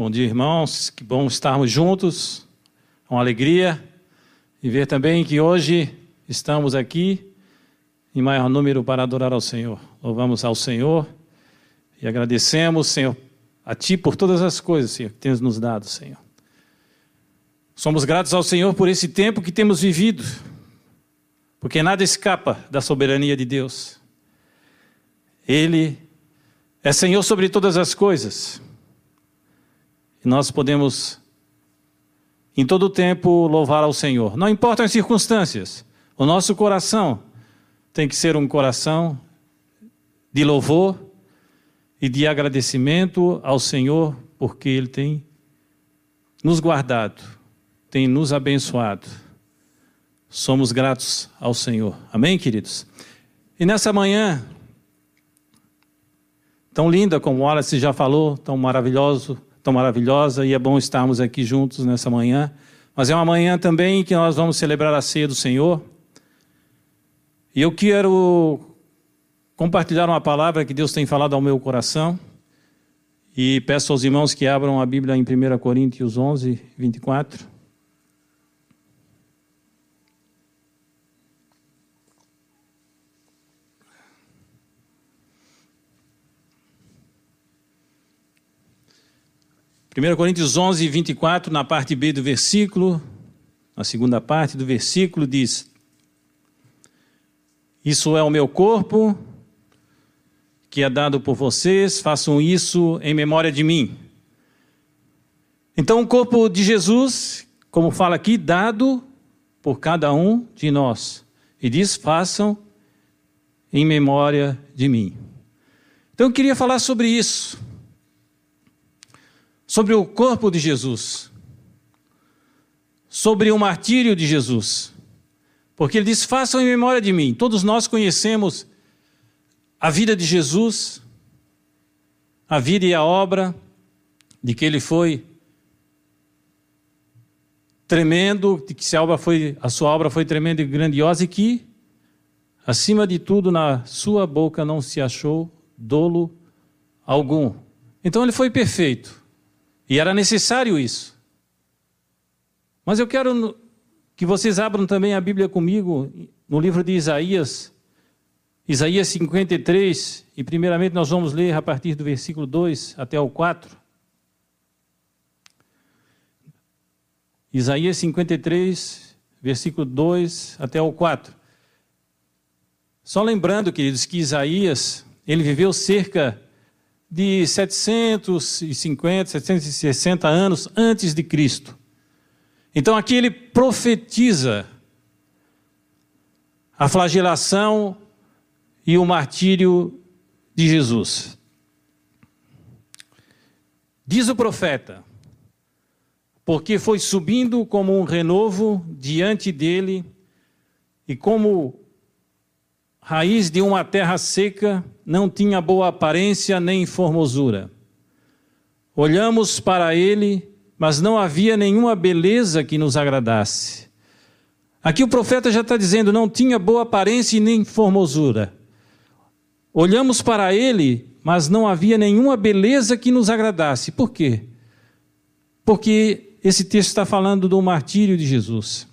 Bom dia, irmãos. Que bom estarmos juntos. É uma alegria. E ver também que hoje estamos aqui em maior número para adorar ao Senhor. Louvamos ao Senhor e agradecemos, Senhor, a Ti por todas as coisas, Senhor, que tens nos dado, Senhor. Somos gratos ao Senhor por esse tempo que temos vivido, porque nada escapa da soberania de Deus. Ele é Senhor sobre todas as coisas. Nós podemos, em todo o tempo, louvar ao Senhor. Não importam as circunstâncias, o nosso coração tem que ser um coração de louvor e de agradecimento ao Senhor, porque Ele tem nos guardado, tem nos abençoado. Somos gratos ao Senhor. Amém, queridos? E nessa manhã, tão linda como Wallace já falou, tão maravilhoso, tão maravilhosa, e é bom estarmos aqui juntos nessa manhã. Mas é uma manhã também que nós vamos celebrar a ceia do Senhor. E eu quero compartilhar uma palavra que Deus tem falado ao meu coração. E peço aos irmãos que abram a Bíblia em 1 Coríntios 11, 24. 1 Coríntios 11, 24, na parte B do versículo, na segunda parte do versículo, diz: Isso é o meu corpo, que é dado por vocês, façam isso em memória de mim. Então, o corpo de Jesus, como fala aqui, dado por cada um de nós. E diz: façam em memória de mim. Então, eu queria falar sobre isso sobre o corpo de Jesus, sobre o martírio de Jesus. Porque ele diz: façam em memória de mim. Todos nós conhecemos a vida de Jesus, a vida e a obra de que ele foi tremendo, de que foi, a sua obra foi tremenda e grandiosa e que, acima de tudo, na sua boca não se achou dolo algum. Então ele foi perfeito. E era necessário isso. Mas eu quero que vocês abram também a Bíblia comigo no livro de Isaías, Isaías 53, e primeiramente nós vamos ler a partir do versículo 2 até o 4. Isaías 53, versículo 2 até o 4. Só lembrando, queridos, que Isaías, ele viveu cerca de 750, 760 anos antes de Cristo. Então aqui ele profetiza a flagelação e o martírio de Jesus. Diz o profeta: porque foi subindo como um renovo diante dele, e como raiz de uma terra seca, não tinha boa aparência nem formosura. Olhamos para ele, mas não havia nenhuma beleza que nos agradasse. Aqui o profeta já está dizendo: não tinha boa aparência e nem formosura. Olhamos para ele, mas não havia nenhuma beleza que nos agradasse. Por quê? Porque esse texto está falando do martírio de Jesus,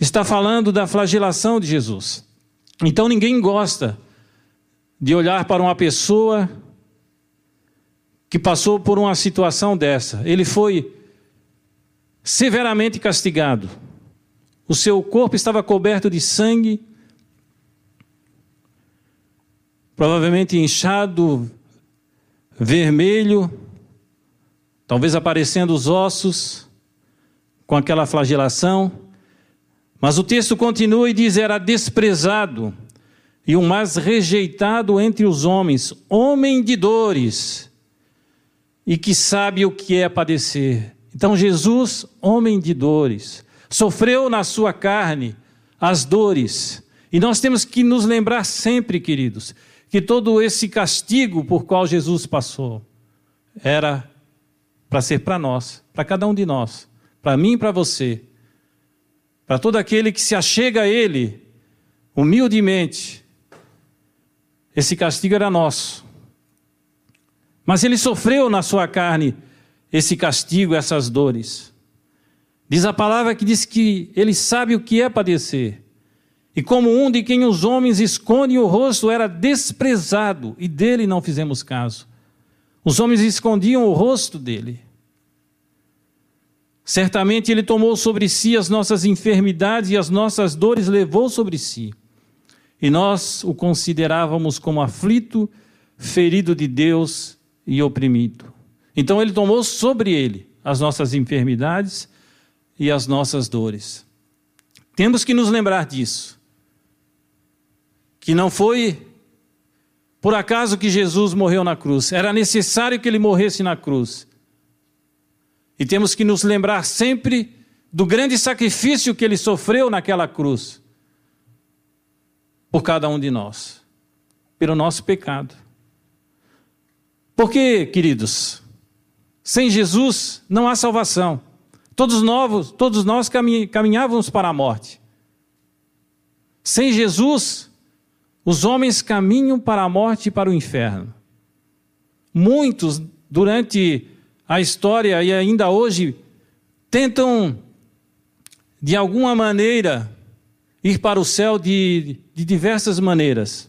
está falando da flagelação de Jesus. Então ninguém gosta de olhar para uma pessoa que passou por uma situação dessa. Ele foi severamente castigado. O seu corpo estava coberto de sangue, provavelmente inchado, vermelho, talvez aparecendo os ossos com aquela flagelação. Mas o texto continua e diz: era desprezado e o mais rejeitado entre os homens, homem de dores e que sabe o que é padecer. Então, Jesus, homem de dores, sofreu na sua carne as dores. E nós temos que nos lembrar sempre, queridos, que todo esse castigo por qual Jesus passou era para ser para nós, para cada um de nós, para mim e para você para todo aquele que se achega a Ele humildemente. Esse castigo era nosso. Mas Ele sofreu na sua carne esse castigo, essas dores. Diz a palavra que diz que ele sabe o que é padecer. E como um de quem os homens escondem o rosto era desprezado, e dele não fizemos caso. Os homens escondiam o rosto dele. Certamente ele tomou sobre si as nossas enfermidades e as nossas dores levou sobre si. E nós o considerávamos como aflito, ferido de Deus e oprimido. Então ele tomou sobre ele as nossas enfermidades e as nossas dores. Temos que nos lembrar disso. Que não foi por acaso que Jesus morreu na cruz, era necessário que ele morresse na cruz. E temos que nos lembrar sempre do grande sacrifício que ele sofreu naquela cruz por cada um de nós, pelo nosso pecado. Porque, queridos, sem Jesus não há salvação. Todos novos, todos nós caminhávamos para a morte. Sem Jesus, os homens caminham para a morte e para o inferno. Muitos, durante a história e ainda hoje tentam, de alguma maneira, ir para o céu de, de diversas maneiras.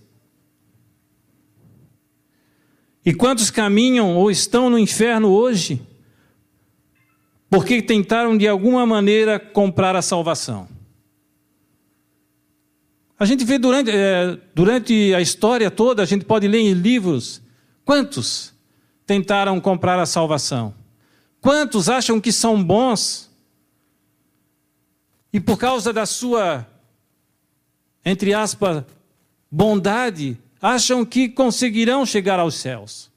E quantos caminham ou estão no inferno hoje porque tentaram de alguma maneira comprar a salvação? A gente vê durante, é, durante a história toda, a gente pode ler em livros, quantos tentaram comprar a salvação. Quantos acham que são bons e por causa da sua, entre aspas, bondade, acham que conseguirão chegar aos céus?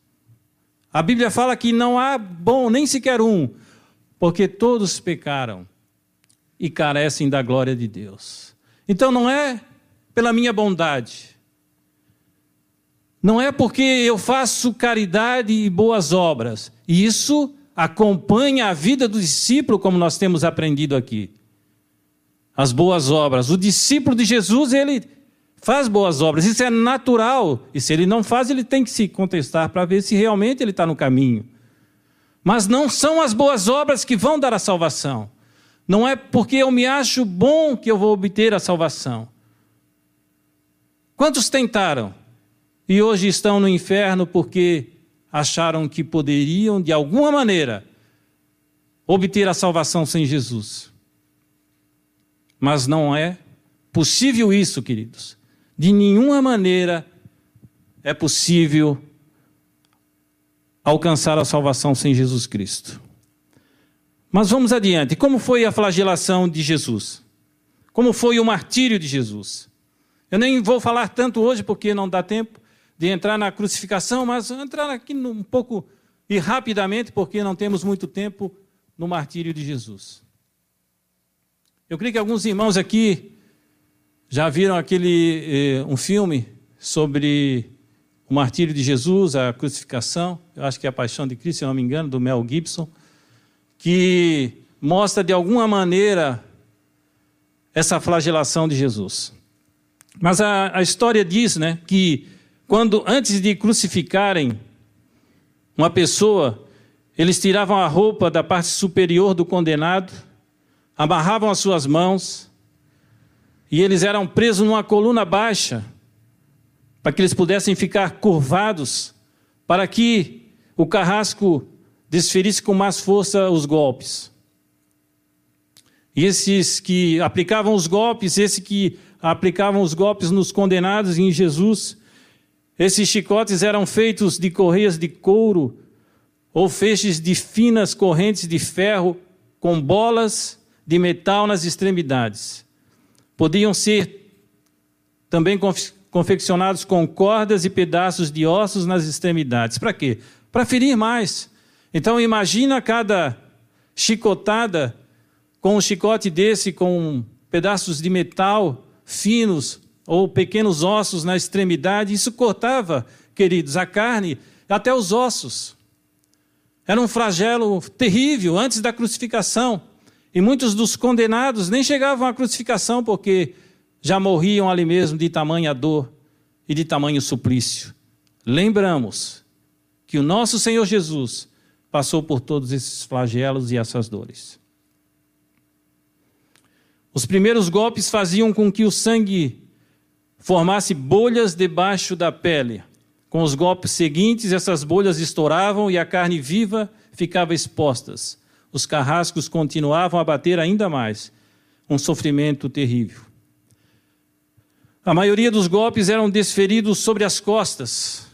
A Bíblia fala que não há bom nem sequer um, porque todos pecaram e carecem da glória de Deus. Então não é pela minha bondade, não é porque eu faço caridade e boas obras. Isso acompanha a vida do discípulo, como nós temos aprendido aqui. As boas obras. O discípulo de Jesus, ele faz boas obras. Isso é natural. E se ele não faz, ele tem que se contestar para ver se realmente ele está no caminho. Mas não são as boas obras que vão dar a salvação. Não é porque eu me acho bom que eu vou obter a salvação. Quantos tentaram? E hoje estão no inferno porque acharam que poderiam, de alguma maneira, obter a salvação sem Jesus. Mas não é possível isso, queridos. De nenhuma maneira é possível alcançar a salvação sem Jesus Cristo. Mas vamos adiante. Como foi a flagelação de Jesus? Como foi o martírio de Jesus? Eu nem vou falar tanto hoje porque não dá tempo, de entrar na crucificação, mas entrar aqui um pouco e rapidamente, porque não temos muito tempo no martírio de Jesus. Eu creio que alguns irmãos aqui já viram aquele eh, um filme sobre o martírio de Jesus, a crucificação. Eu acho que é a Paixão de Cristo, se não me engano, do Mel Gibson, que mostra de alguma maneira essa flagelação de Jesus. Mas a, a história diz, né, que quando antes de crucificarem uma pessoa, eles tiravam a roupa da parte superior do condenado, amarravam as suas mãos, e eles eram presos numa coluna baixa, para que eles pudessem ficar curvados, para que o carrasco desferisse com mais força os golpes. E esses que aplicavam os golpes, esses que aplicavam os golpes nos condenados em Jesus, esses chicotes eram feitos de correias de couro ou feixes de finas correntes de ferro com bolas de metal nas extremidades. Podiam ser também confeccionados com cordas e pedaços de ossos nas extremidades. Para quê? Para ferir mais. Então imagina cada chicotada com um chicote desse com pedaços de metal finos ou pequenos ossos na extremidade, isso cortava, queridos, a carne até os ossos. Era um flagelo terrível antes da crucificação. E muitos dos condenados nem chegavam à crucificação porque já morriam ali mesmo de tamanha dor e de tamanho suplício. Lembramos que o nosso Senhor Jesus passou por todos esses flagelos e essas dores. Os primeiros golpes faziam com que o sangue formasse bolhas debaixo da pele. Com os golpes seguintes, essas bolhas estouravam e a carne viva ficava expostas. Os carrascos continuavam a bater ainda mais. Um sofrimento terrível. A maioria dos golpes eram desferidos sobre as costas,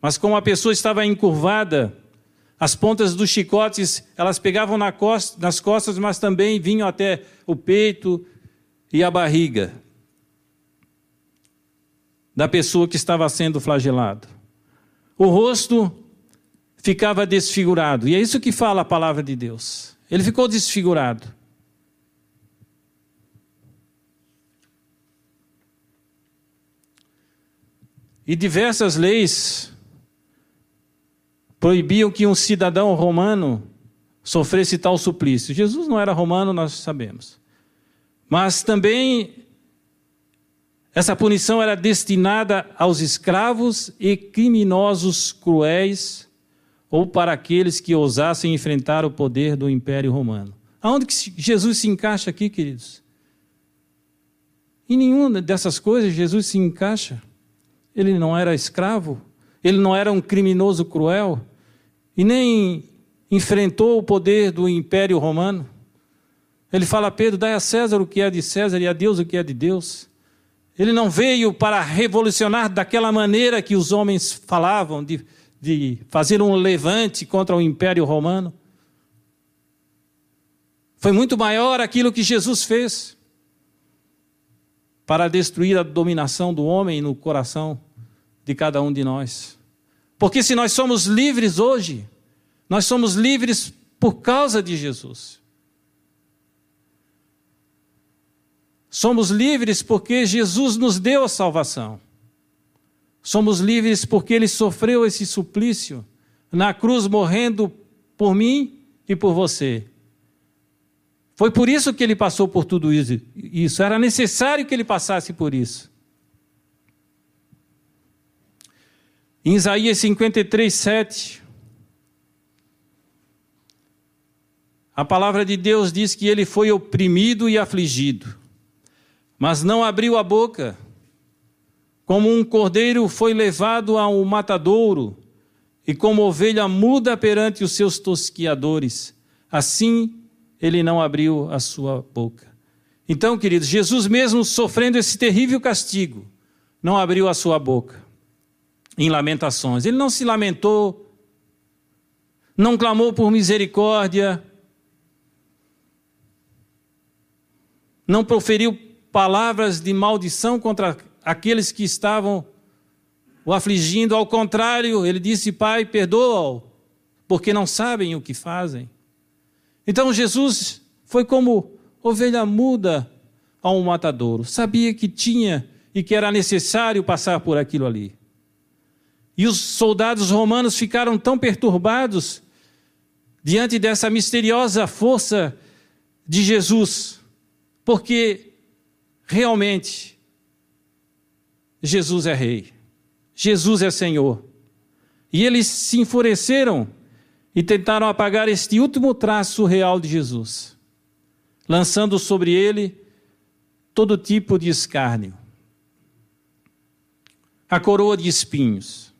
mas como a pessoa estava encurvada, as pontas dos chicotes, elas pegavam na costa, nas costas, mas também vinham até o peito e a barriga da pessoa que estava sendo flagelado. O rosto ficava desfigurado, e é isso que fala a palavra de Deus. Ele ficou desfigurado. E diversas leis proibiam que um cidadão romano sofresse tal suplício. Jesus não era romano, nós sabemos. Mas também essa punição era destinada aos escravos e criminosos cruéis ou para aqueles que ousassem enfrentar o poder do Império Romano. Aonde que Jesus se encaixa aqui, queridos? Em nenhuma dessas coisas Jesus se encaixa. Ele não era escravo, ele não era um criminoso cruel, e nem enfrentou o poder do Império Romano. Ele fala a Pedro: dai a César o que é de César e a Deus o que é de Deus. Ele não veio para revolucionar daquela maneira que os homens falavam, de, de fazer um levante contra o Império Romano. Foi muito maior aquilo que Jesus fez para destruir a dominação do homem no coração de cada um de nós. Porque se nós somos livres hoje, nós somos livres por causa de Jesus. Somos livres porque Jesus nos deu a salvação. Somos livres porque ele sofreu esse suplício na cruz, morrendo por mim e por você. Foi por isso que ele passou por tudo isso. Era necessário que ele passasse por isso. Em Isaías 53, 7, a palavra de Deus diz que ele foi oprimido e afligido, mas não abriu a boca. Como um cordeiro foi levado ao matadouro, e como ovelha muda perante os seus tosquiadores, assim ele não abriu a sua boca. Então, queridos, Jesus, mesmo sofrendo esse terrível castigo, não abriu a sua boca em Lamentações. Ele não se lamentou, não clamou por misericórdia, não proferiu palavras de maldição contra aqueles que estavam o afligindo, ao contrário, ele disse: Pai, perdoa-o, porque não sabem o que fazem. Então Jesus foi como ovelha muda a um matadouro, sabia que tinha e que era necessário passar por aquilo ali. E os soldados romanos ficaram tão perturbados diante dessa misteriosa força de Jesus, porque realmente Jesus é Rei, Jesus é Senhor. E eles se enfureceram e tentaram apagar este último traço real de Jesus, lançando sobre ele todo tipo de escárnio. A coroa de espinhos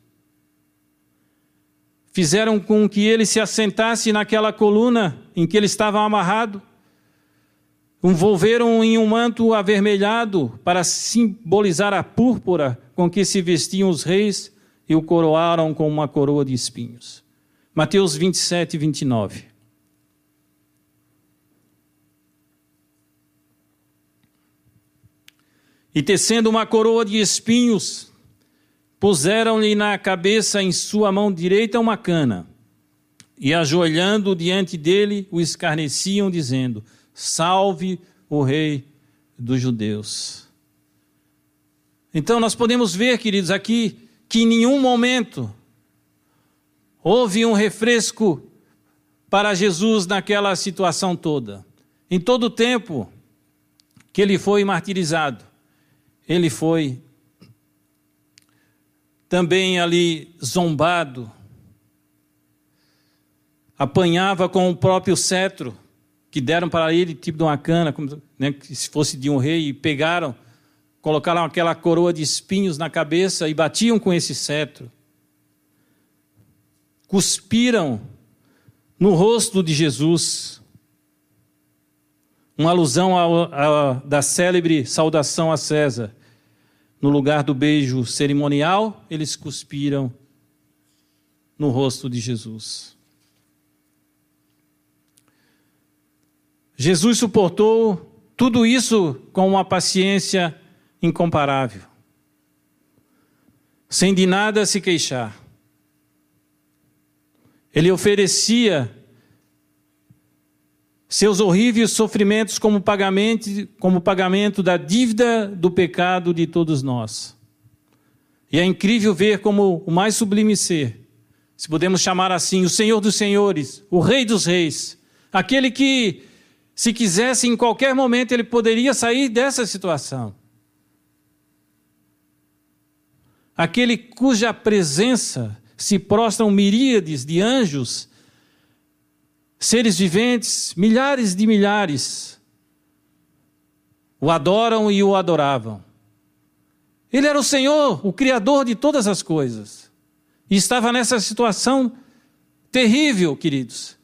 fizeram com que ele se assentasse naquela coluna em que ele estava amarrado, envolveram em um manto avermelhado para simbolizar a púrpura com que se vestiam os reis e o coroaram com uma coroa de espinhos. Mateus 27 e 29. E tecendo uma coroa de espinhos, Puseram-lhe na cabeça em sua mão direita uma cana, e ajoelhando diante dele, o escarneciam, dizendo: Salve o Rei dos Judeus. Então nós podemos ver, queridos, aqui que em nenhum momento houve um refresco para Jesus naquela situação toda. Em todo o tempo que ele foi martirizado, ele foi também ali zombado. apanhava com o próprio cetro que deram para ele, tipo de uma cana, como né, se fosse de um rei, e pegaram, colocaram aquela coroa de espinhos na cabeça e batiam com esse cetro. Cuspiram no rosto de Jesus. Uma alusão a, da célebre saudação a César. No lugar do beijo cerimonial, eles cuspiram no rosto de Jesus. Jesus suportou tudo isso com uma paciência incomparável, sem de nada se queixar. Ele oferecia seus horríveis sofrimentos como pagamento, como pagamento da dívida do pecado de todos nós. E é incrível ver como o mais sublime ser, se podemos chamar assim, o Senhor dos Senhores, o Rei dos Reis, aquele que se quisesse, em qualquer momento, ele poderia sair dessa situação. Aquele cuja presença se prostram miríades de anjos, seres viventes, milhares de milhares, o adoram e o adoravam. Ele era o Senhor, o Criador de todas as coisas. E estava nessa situação terrível, queridos.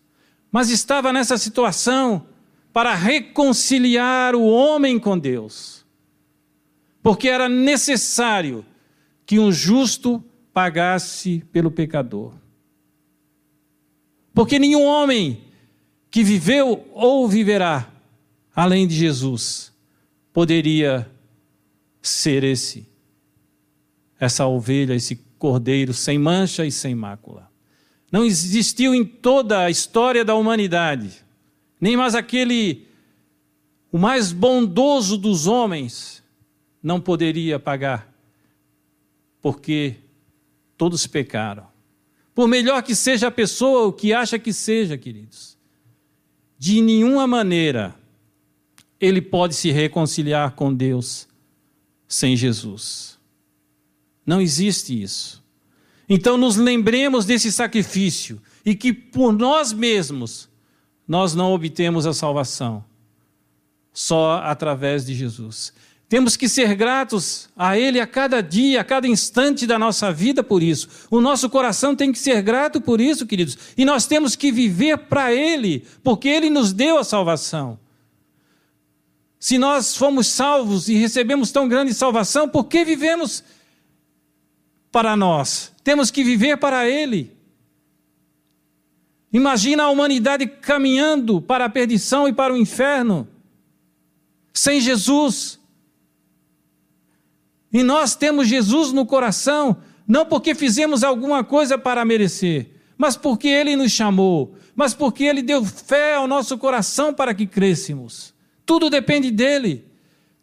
Mas estava nessa situação para reconciliar o homem com Deus. Porque era necessário que um justo pagasse pelo pecador. Porque nenhum homem que viveu ou viverá além de Jesus poderia ser esse, essa ovelha, esse cordeiro sem mancha e sem mácula. Não existiu em toda a história da humanidade nem mais aquele, o mais bondoso dos homens, não poderia pagar, porque todos pecaram. Por melhor que seja a pessoa, o que acha que seja, queridos, de nenhuma maneira ele pode se reconciliar com Deus sem Jesus. Não existe isso. Então nos lembremos desse sacrifício e que por nós mesmos nós não obtemos a salvação. Só através de Jesus. Temos que ser gratos a Ele a cada dia, a cada instante da nossa vida por isso. O nosso coração tem que ser grato por isso, queridos. E nós temos que viver para Ele, porque Ele nos deu a salvação. Se nós fomos salvos e recebemos tão grande salvação, por que vivemos para nós? Temos que viver para Ele. Imagina a humanidade caminhando para a perdição e para o inferno, sem Jesus. E nós temos Jesus no coração, não porque fizemos alguma coisa para merecer, mas porque Ele nos chamou, mas porque Ele deu fé ao nosso coração para que crescemos. Tudo depende dEle,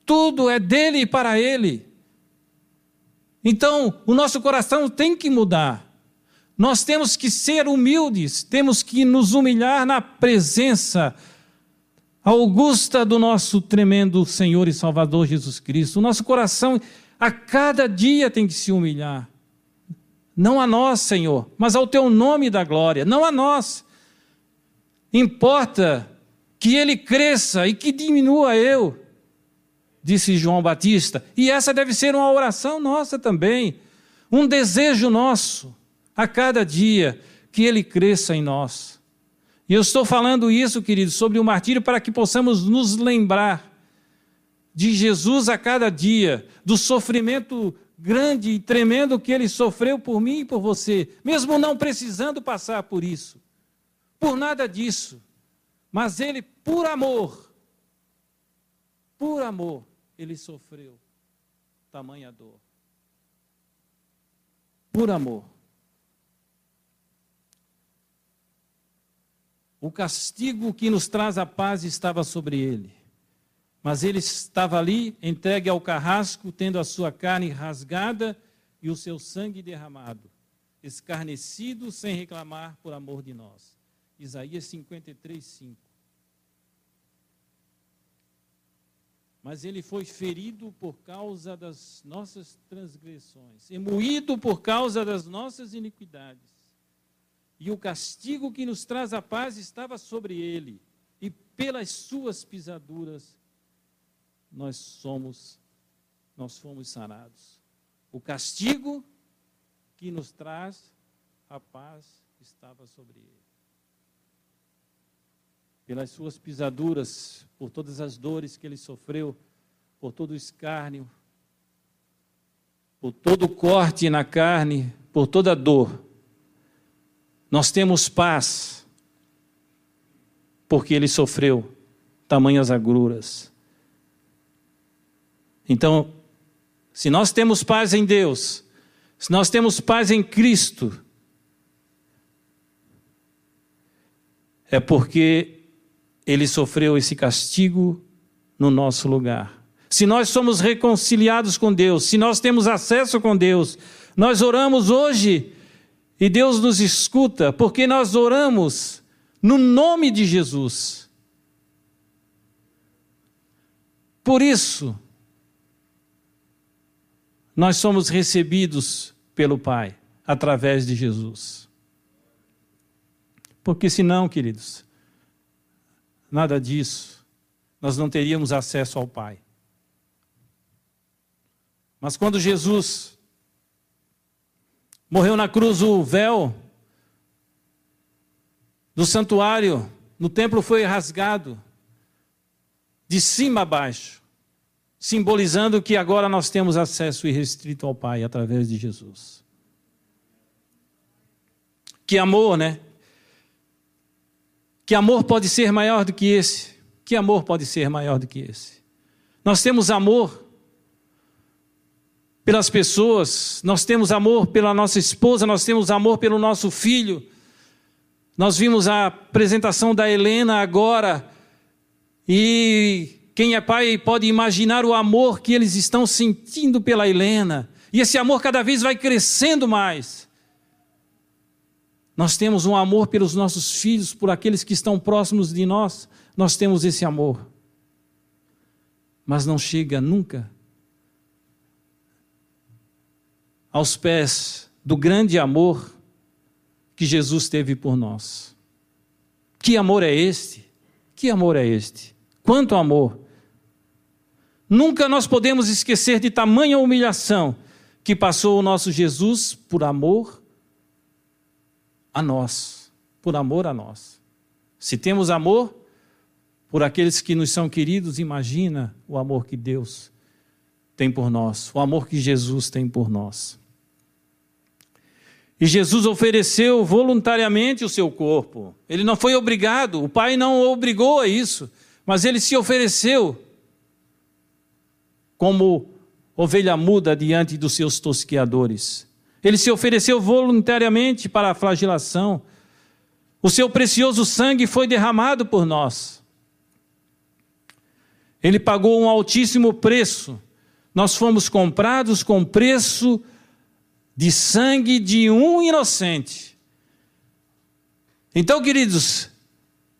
tudo é dEle e para Ele. Então, o nosso coração tem que mudar. Nós temos que ser humildes, temos que nos humilhar na presença augusta do nosso tremendo Senhor e Salvador Jesus Cristo. O nosso coração a cada dia tem que se humilhar. Não a nós, Senhor, mas ao teu nome da glória, não a nós. Importa que ele cresça e que diminua eu, disse João Batista. E essa deve ser uma oração nossa também, um desejo nosso a cada dia que ele cresça em nós. E eu estou falando isso, queridos, sobre o martírio para que possamos nos lembrar de Jesus a cada dia, do sofrimento grande e tremendo que ele sofreu por mim e por você, mesmo não precisando passar por isso, por nada disso, mas ele, por amor, por amor, ele sofreu tamanha dor. Por amor. O castigo que nos traz a paz estava sobre ele. Mas ele estava ali, entregue ao carrasco, tendo a sua carne rasgada e o seu sangue derramado, escarnecido sem reclamar por amor de nós. Isaías 53, 5. Mas ele foi ferido por causa das nossas transgressões, e moído por causa das nossas iniquidades e o castigo que nos traz a paz estava sobre ele, e pelas suas pisaduras nós somos nós fomos sarados. O castigo que nos traz a paz estava sobre ele. Pelas suas pisaduras, por todas as dores que ele sofreu, por todo o escárnio, por todo o corte na carne, por toda a dor, nós temos paz, porque ele sofreu tamanhas agruras. Então, se nós temos paz em Deus, se nós temos paz em Cristo, é porque Ele sofreu esse castigo no nosso lugar. Se nós somos reconciliados com Deus, se nós temos acesso com Deus, nós oramos hoje e Deus nos escuta, porque nós oramos no nome de Jesus. Por isso, nós somos recebidos pelo Pai através de Jesus. Porque senão, queridos, nada disso, nós não teríamos acesso ao Pai. Mas quando Jesus morreu na cruz, o véu do santuário, no templo foi rasgado, de cima a baixo simbolizando que agora nós temos acesso irrestrito ao Pai através de Jesus. Que amor, né? Que amor pode ser maior do que esse? Que amor pode ser maior do que esse? Nós temos amor pelas pessoas, nós temos amor pela nossa esposa, nós temos amor pelo nosso filho. Nós vimos a apresentação da Helena agora e quem é pai pode imaginar o amor que eles estão sentindo pela Helena. E esse amor cada vez vai crescendo mais. Nós temos um amor pelos nossos filhos, por aqueles que estão próximos de nós. Nós temos esse amor. Mas não chega nunca aos pés do grande amor que Jesus teve por nós. Que amor é este? Que amor é este? Quanto amor! Nunca nós podemos esquecer de tamanha humilhação que passou o nosso Jesus por amor a nós, por amor a nós. Se temos amor por aqueles que nos são queridos, imagina o amor que Deus tem por nós, o amor que Jesus tem por nós. E Jesus ofereceu voluntariamente o seu corpo. Ele não foi obrigado, o Pai não o obrigou a isso, mas ele se ofereceu como ovelha muda diante dos seus tosqueadores. Ele se ofereceu voluntariamente para a flagelação. O seu precioso sangue foi derramado por nós. Ele pagou um altíssimo preço. Nós fomos comprados com preço de sangue de um inocente. Então, queridos,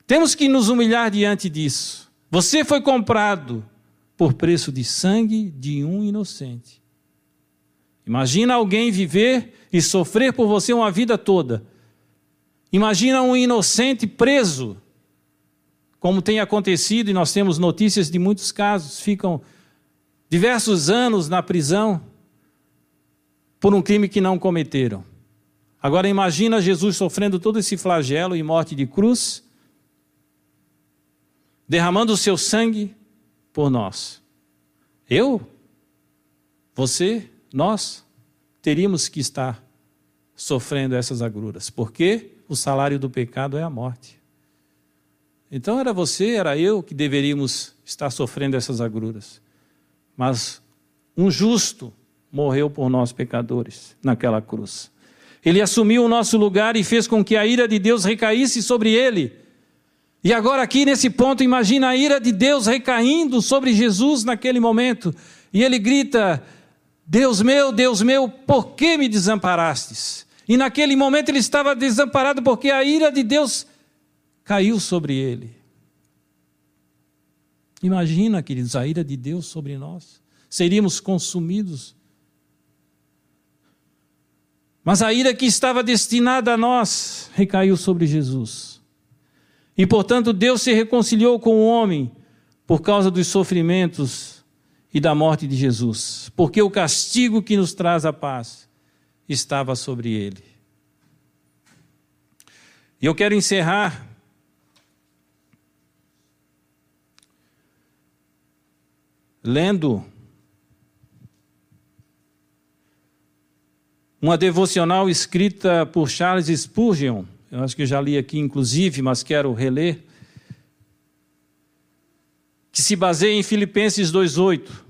temos que nos humilhar diante disso. Você foi comprado por preço de sangue de um inocente. Imagina alguém viver e sofrer por você uma vida toda. Imagina um inocente preso, como tem acontecido, e nós temos notícias de muitos casos, ficam diversos anos na prisão por um crime que não cometeram. Agora imagina Jesus sofrendo todo esse flagelo e morte de cruz, derramando o seu sangue por nós. Eu, você, nós teríamos que estar sofrendo essas agruras, porque o salário do pecado é a morte. Então era você, era eu que deveríamos estar sofrendo essas agruras. Mas um justo morreu por nós pecadores naquela cruz. Ele assumiu o nosso lugar e fez com que a ira de Deus recaísse sobre ele e agora, aqui nesse ponto, imagina a ira de Deus recaindo sobre Jesus naquele momento. E ele grita: Deus meu, Deus meu, por que me desamparastes? E naquele momento ele estava desamparado porque a ira de Deus caiu sobre ele. Imagina, queridos, a ira de Deus sobre nós. Seríamos consumidos. Mas a ira que estava destinada a nós recaiu sobre Jesus. E portanto Deus se reconciliou com o homem por causa dos sofrimentos e da morte de Jesus, porque o castigo que nos traz a paz estava sobre ele. E eu quero encerrar lendo uma devocional escrita por Charles Spurgeon, eu acho que já li aqui inclusive, mas quero reler, que se baseia em Filipenses 2:8.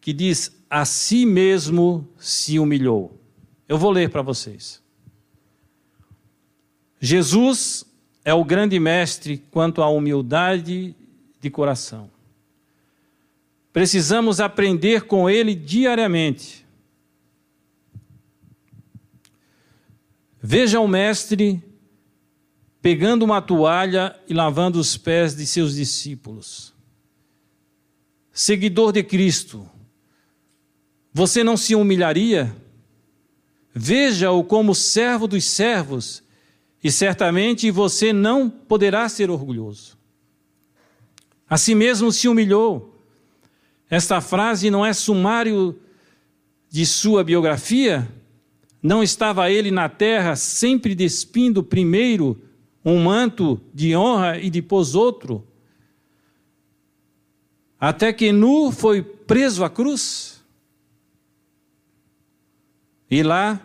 Que diz: "A si mesmo se humilhou". Eu vou ler para vocês. Jesus é o grande mestre quanto à humildade de coração. Precisamos aprender com ele diariamente. Veja o mestre pegando uma toalha e lavando os pés de seus discípulos. Seguidor de Cristo, você não se humilharia? Veja-o como servo dos servos, e certamente você não poderá ser orgulhoso. A si mesmo se humilhou esta frase não é sumário de sua biografia? Não estava ele na terra sempre despindo primeiro um manto de honra e depois outro? Até que nu foi preso à cruz? E lá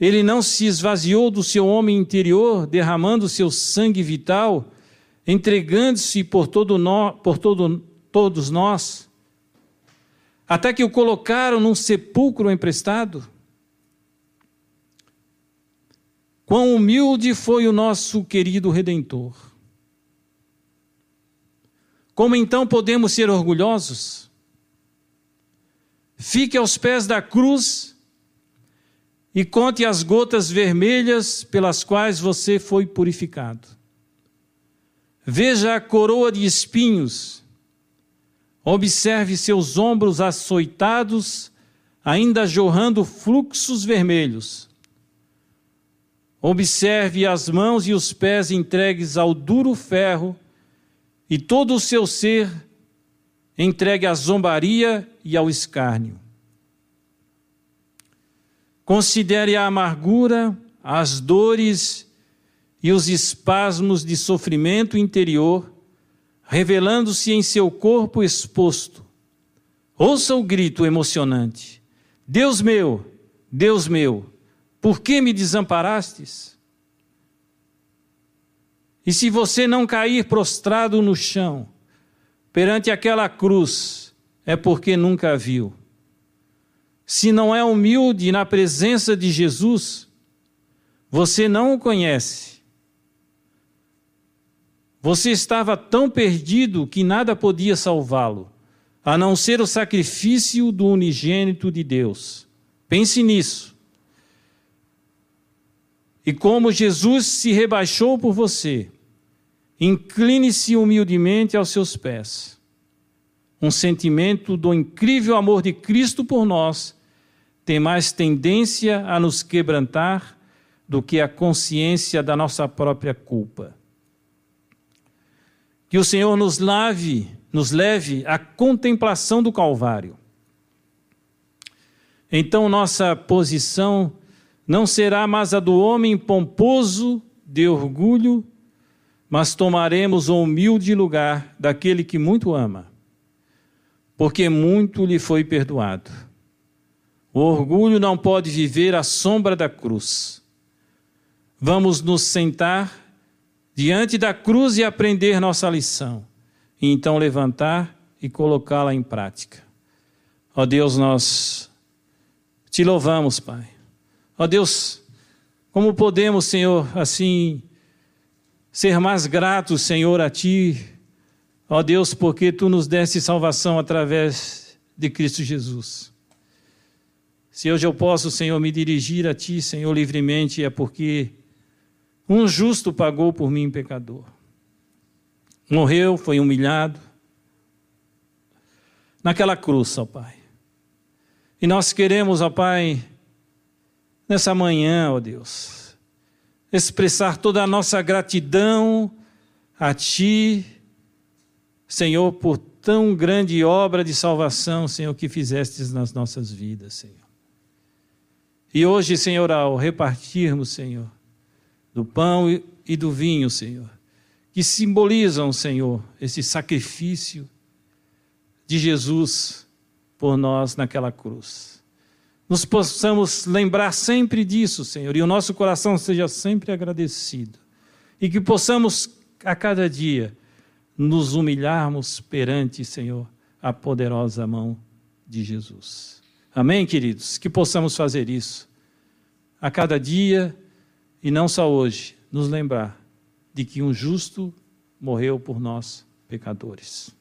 ele não se esvaziou do seu homem interior, derramando seu sangue vital, entregando-se por, todo no, por todo, todos nós até que o colocaram num sepulcro emprestado? Quão humilde foi o nosso querido Redentor. Como então podemos ser orgulhosos? Fique aos pés da cruz e conte as gotas vermelhas pelas quais você foi purificado. Veja a coroa de espinhos Observe seus ombros açoitados, ainda jorrando fluxos vermelhos. Observe as mãos e os pés entregues ao duro ferro, e todo o seu ser entregue à zombaria e ao escárnio. Considere a amargura, as dores e os espasmos de sofrimento interior revelando-se em seu corpo exposto. Ouça o grito emocionante: Deus meu, Deus meu, por que me desamparastes? E se você não cair prostrado no chão, perante aquela cruz, é porque nunca viu. Se não é humilde na presença de Jesus, você não o conhece você estava tão perdido que nada podia salvá-lo, a não ser o sacrifício do unigênito de Deus. Pense nisso. E como Jesus se rebaixou por você, incline-se humildemente aos seus pés. Um sentimento do incrível amor de Cristo por nós tem mais tendência a nos quebrantar do que a consciência da nossa própria culpa. Que o Senhor nos lave, nos leve à contemplação do Calvário. Então nossa posição não será mais a do homem pomposo de orgulho, mas tomaremos o humilde lugar daquele que muito ama, porque muito lhe foi perdoado. O orgulho não pode viver à sombra da cruz. Vamos nos sentar diante da cruz e aprender nossa lição, e então levantar e colocá-la em prática. Ó Deus, nós te louvamos, Pai. Ó Deus, como podemos, Senhor, assim ser mais gratos, Senhor, a Ti, ó Deus, porque Tu nos deste salvação através de Cristo Jesus. Se hoje eu posso, Senhor, me dirigir a Ti, Senhor, livremente, é porque um justo pagou por mim, pecador. Morreu, foi humilhado. Naquela cruz, ó Pai. E nós queremos, ó Pai, nessa manhã, ó Deus, expressar toda a nossa gratidão a Ti, Senhor, por tão grande obra de salvação, Senhor, que fizestes nas nossas vidas, Senhor. E hoje, Senhor, ao repartirmos, Senhor, do pão e do vinho, Senhor, que simbolizam, Senhor, esse sacrifício de Jesus por nós naquela cruz. Nos possamos lembrar sempre disso, Senhor, e o nosso coração seja sempre agradecido. E que possamos, a cada dia, nos humilharmos perante, Senhor, a poderosa mão de Jesus. Amém, queridos? Que possamos fazer isso a cada dia e não só hoje, nos lembrar de que um justo morreu por nós, pecadores.